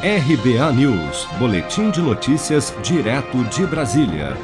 RBA News, Boletim de Notícias, direto de Brasília.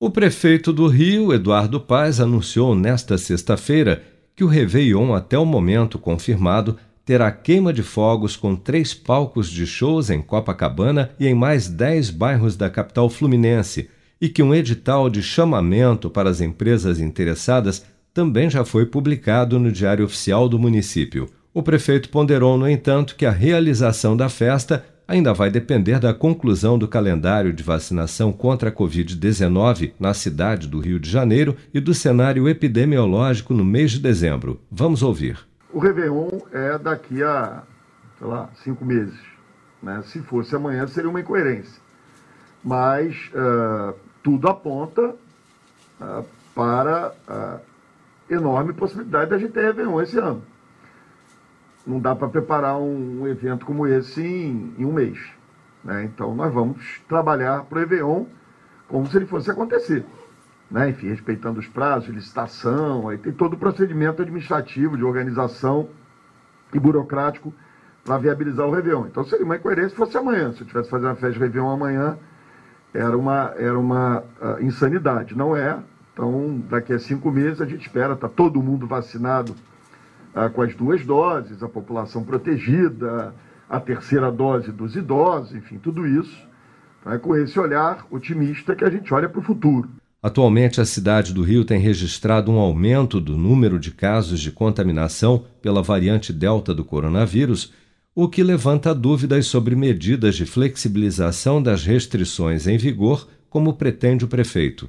O prefeito do Rio, Eduardo Paes, anunciou nesta sexta-feira que o Réveillon, até o momento confirmado, terá queima de fogos com três palcos de shows em Copacabana e em mais dez bairros da capital fluminense, e que um edital de chamamento para as empresas interessadas também já foi publicado no Diário Oficial do município. O prefeito ponderou, no entanto, que a realização da festa ainda vai depender da conclusão do calendário de vacinação contra a Covid-19 na cidade do Rio de Janeiro e do cenário epidemiológico no mês de dezembro. Vamos ouvir. O Réveillon é daqui a, sei lá, cinco meses. Né? Se fosse amanhã, seria uma incoerência. Mas uh, tudo aponta uh, para a enorme possibilidade da gente ter Réveillon esse ano não dá para preparar um, evento como esse em, em um mês. Né? Então nós vamos trabalhar para o Réveillon como se ele fosse acontecer. Né? Enfim, respeitando os prazos, licitação, aí tem todo o procedimento administrativo, de organização e burocrático para viabilizar o Réveillon. Então seria uma incoerência se fosse amanhã. Se eu tivesse fazendo uma festa de Réveillon amanhã, era uma, era uma uh, insanidade. Não é. Então, daqui a cinco meses a gente espera, está todo mundo vacinado ah, com as duas doses, a população protegida, a terceira dose dos idosos, enfim, tudo isso. É com esse olhar otimista que a gente olha para o futuro. Atualmente, a cidade do Rio tem registrado um aumento do número de casos de contaminação pela variante Delta do coronavírus, o que levanta dúvidas sobre medidas de flexibilização das restrições em vigor, como pretende o prefeito.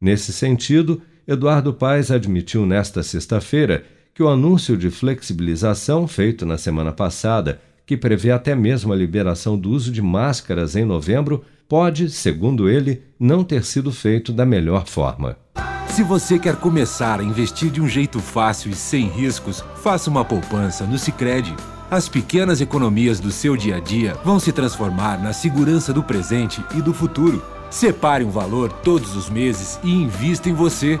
Nesse sentido, Eduardo Paes admitiu nesta sexta-feira que o anúncio de flexibilização feito na semana passada, que prevê até mesmo a liberação do uso de máscaras em novembro, pode, segundo ele, não ter sido feito da melhor forma. Se você quer começar a investir de um jeito fácil e sem riscos, faça uma poupança no Sicredi. As pequenas economias do seu dia a dia vão se transformar na segurança do presente e do futuro. Separe um valor todos os meses e invista em você.